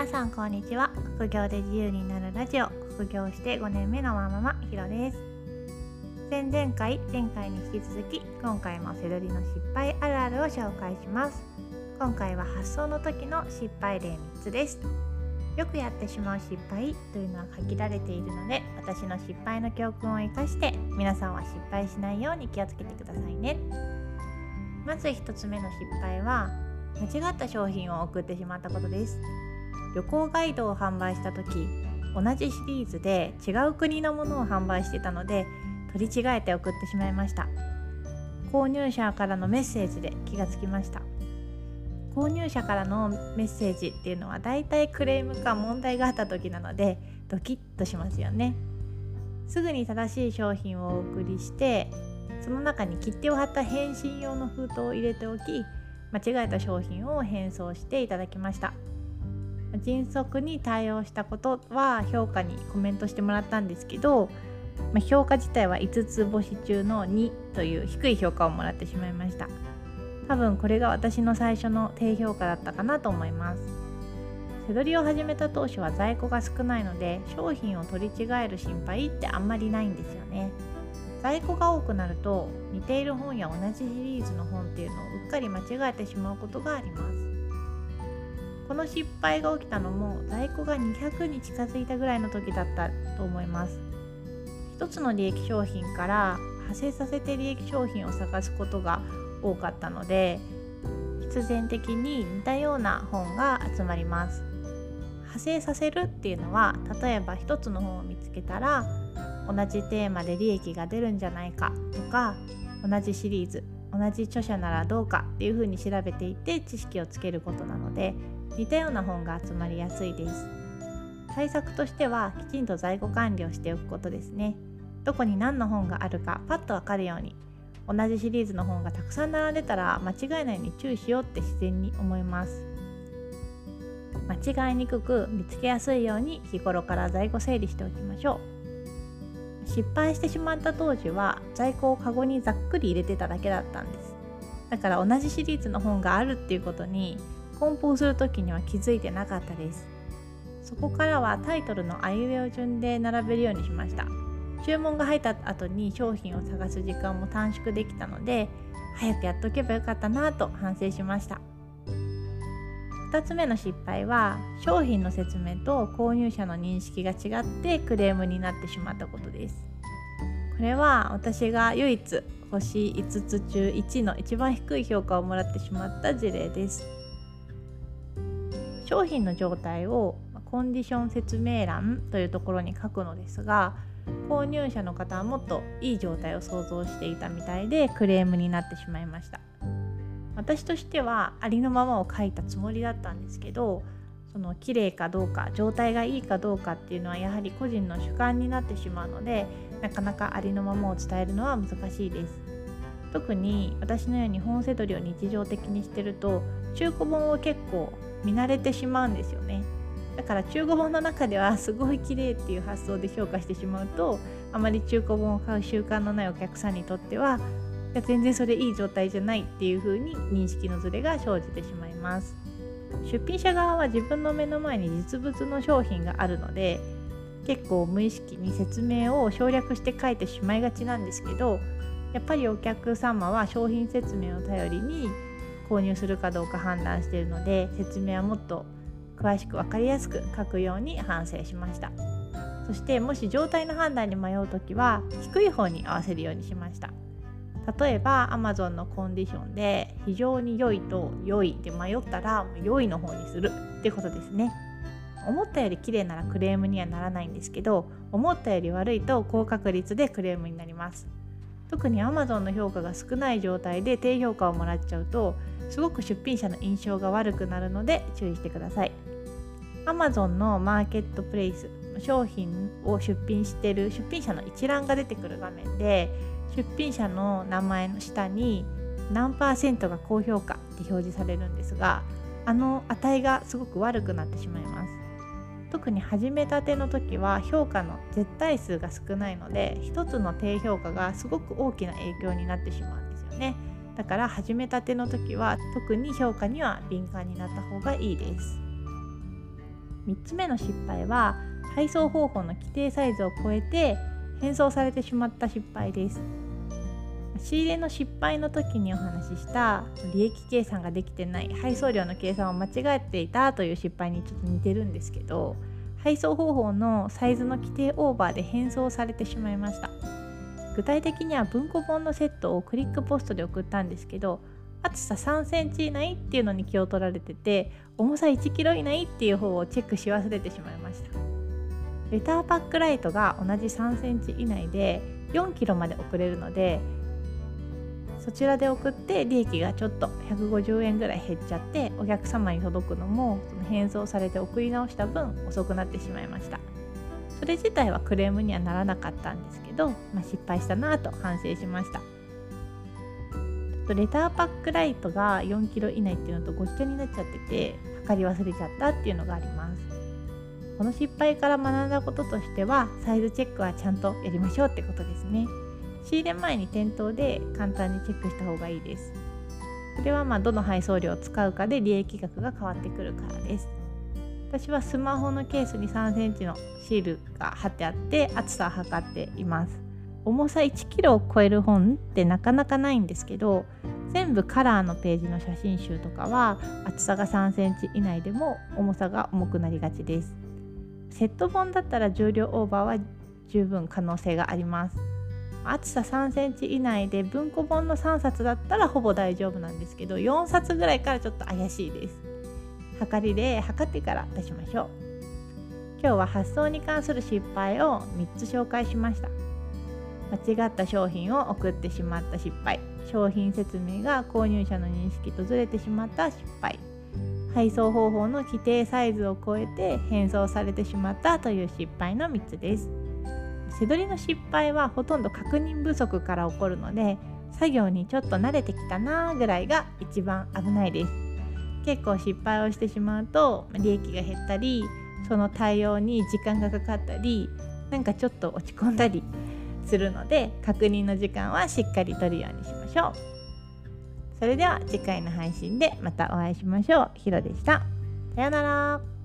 皆さんこんにちは。副業で自由になるラジオ。副業して5年目のマママひろです。前々回前回に引き続き今回もセドリの失敗あるあるを紹介します。今回は発送の時の失敗例3つです。よくやってしまう失敗というのは限られているので私の失敗の教訓を生かして皆さんは失敗しないように気をつけてくださいね。まず1つ目の失敗は間違った商品を送ってしまったことです。旅行ガイドを販売した時同じシリーズで違う国のものを販売してたので取り違えて送ってしまいました。購入者からのメッセージで気がつきました。購入者からのメッセージっていうのはだいたいクレームか問題があった時なのでドキッとしますよね。すぐに正しい商品をお送りしてその中に切手を貼った返信用の封筒を入れておき間違えた商品を返送していただきました。迅速に対応したことは評価にコメントしてもらったんですけど、まあ、評価自体は5つ星中の2という低い評価をもらってしまいました。多分これが私の最初の低評価だったかなと思います。背取りを始めた当初は在庫が少ないので商品を取り違える心配ってあんまりないんですよね。在庫が多くなると似ている本や同じシリーズの本っていうのをうっかり間違えてしまうことがあります。この失敗が起きたのも在庫が200に近づいたぐらいの時だったと思います。一つの利益商品から派生させて利益商品を探すことが多かったので必然的に似たような本が集まります。派生させるっていうのは例えば一つの本を見つけたら同じテーマで利益が出るんじゃないかとか同じシリーズ同じ著者ならどうかっていうふうに調べていて知識をつけることなので似たような本が集まりやすいです。対策としてはきちんと在庫管理をしておくことですね。どこに何の本があるかパッとわかるように同じシリーズの本がたくさん並んでたら間違えないように注意しようって自然に思います。間違いにくく見つけやすいように日頃から在庫整理しておきましょう。失敗してしまった当時は在庫をカゴにざっくり入れてただけだったんです。だから同じシリーズの本があるっていうことに梱包する時には気づいてなかったですそこからはタイトルのあいうえお順で並べるようにしました。注文が入った後に商品を探す時間も短縮できたので早くやっとけばよかったなと反省しました。2つ目の失敗は商品の説明と購入者の認識が違ってクレームになってしまったことです。これは私が唯一星5つ中1の一番低い評価をもらってしまった事例です。商品の状態をコンディション説明欄というところに書くのですが購入者の方はもっといい状態を想像していたみたいでクレームになってしまいました。私としてはありのままを書いたつもりだったんですけどその綺麗かどうか状態がいいかどうかっていうのはやはり個人の主観になってしまうのでなかなかありのままを伝えるのは難しいです。特に私のように本セドリを日常的にしてると中古本を結構見慣れてしまうんですよね。だから中古本の中ではすごい綺麗っていう発想で評価してしまうとあまり中古本を買う習慣のないお客さんにとってはいや全然それいい状態じゃないっていう風に認識のズレが生じてしまいます。出品者側は自分の目の前に実物の商品があるので結構無意識に説明を省略して書いてしまいがちなんですけどやっぱりお客様は商品説明を頼りに購入するかどうか判断しているので説明はもっと詳しく分かりやすく書くように反省しました。そしてもし状態の判断に迷う時は低い方に合わせるようにしました。例えば Amazon のコンディションで非常に良いと良いで迷ったら良いの方にするってことですね。思ったより綺麗ならクレームにはならないんですけど思ったより悪いと高確率でクレームになります。特に Amazon の評価が少ない状態で低評価をもらっちゃうとすごく出品者の印象が悪くなるので注意してください。Amazon のマーケットプレイス商品を出品してる出品者の一覧が出てくる画面で出品者の名前の下に何パーセントが高評価って表示されるんですがあの値がすごく悪くなってしまいます。特に始めたての時は評価の絶対数が少ないので一つの低評価がすごく大きな影響になってしまうんですよね。だから始めたての時は特に評価には敏感になった方がいいです。3つ目の失敗は配送方法の規定サイズを超えて返送されてしまった失敗です。仕入れの失敗の時にお話しした利益計算ができてない配送料の計算を間違えていたという失敗にちょっと似てるんですけど配送方法のサイズの規定オーバーで返送されてしまいました。具体的には文庫本のセットをクリックポストで送ったんですけど厚さ3センチ以内っていうのに気を取られてて重さ1キロ以内っていう方をチェックし忘れてしまいました。レターパックライトが同じ3センチ以内で4キロまで送れるのでそちらで送って利益がちょっと150円ぐらい減っちゃってお客様に届くのもその返送されて送り直した分遅くなってしまいました。それ自体はクレームにはならなかったんですけど、まあ、失敗したなと反省しました。レターパックライトが4キロ以内っていうのとごっちゃになっちゃってて測り忘れちゃったっていうのがあります。この失敗から学んだこととしてはサイズチェックはちゃんとやりましょうってことですね。仕入れ前に店頭で簡単にチェックした方がいいです。それはまどの配送料を使うかで利益額が変わってくるからです。私はスマホのケースに3センチのシールが貼ってあって厚さを測っています。重さ 1kg を超える本ってなかなかないんですけど全部カラーのページの写真集とかは厚さが3センチ以内でも重さが重くなりがちです。セット本だったら重量オーバーは十分可能性があります。厚さ3センチ以内で文庫本の3冊だったらほぼ大丈夫なんですけど4冊ぐらいからちょっと怪しいです。測りで測ってから出しましょう。今日は発送に関する失敗を3つ紹介しました。間違った商品を送ってしまった失敗。商品説明が購入者の認識とずれてしまった失敗。配送方法の規定サイズを超えて返送されてしまったという失敗の3つです。背取りの失敗はほとんど確認不足から起こるので作業にちょっと慣れてきたなぐらいが一番危ないです。結構失敗をしてしまうと利益が減ったりその対応に時間がかかったりなんかちょっと落ち込んだりするので確認の時間はしっかりとるようにしましょう。それでは次回の配信でまたお会いしましょう。ひろでした。さようなら。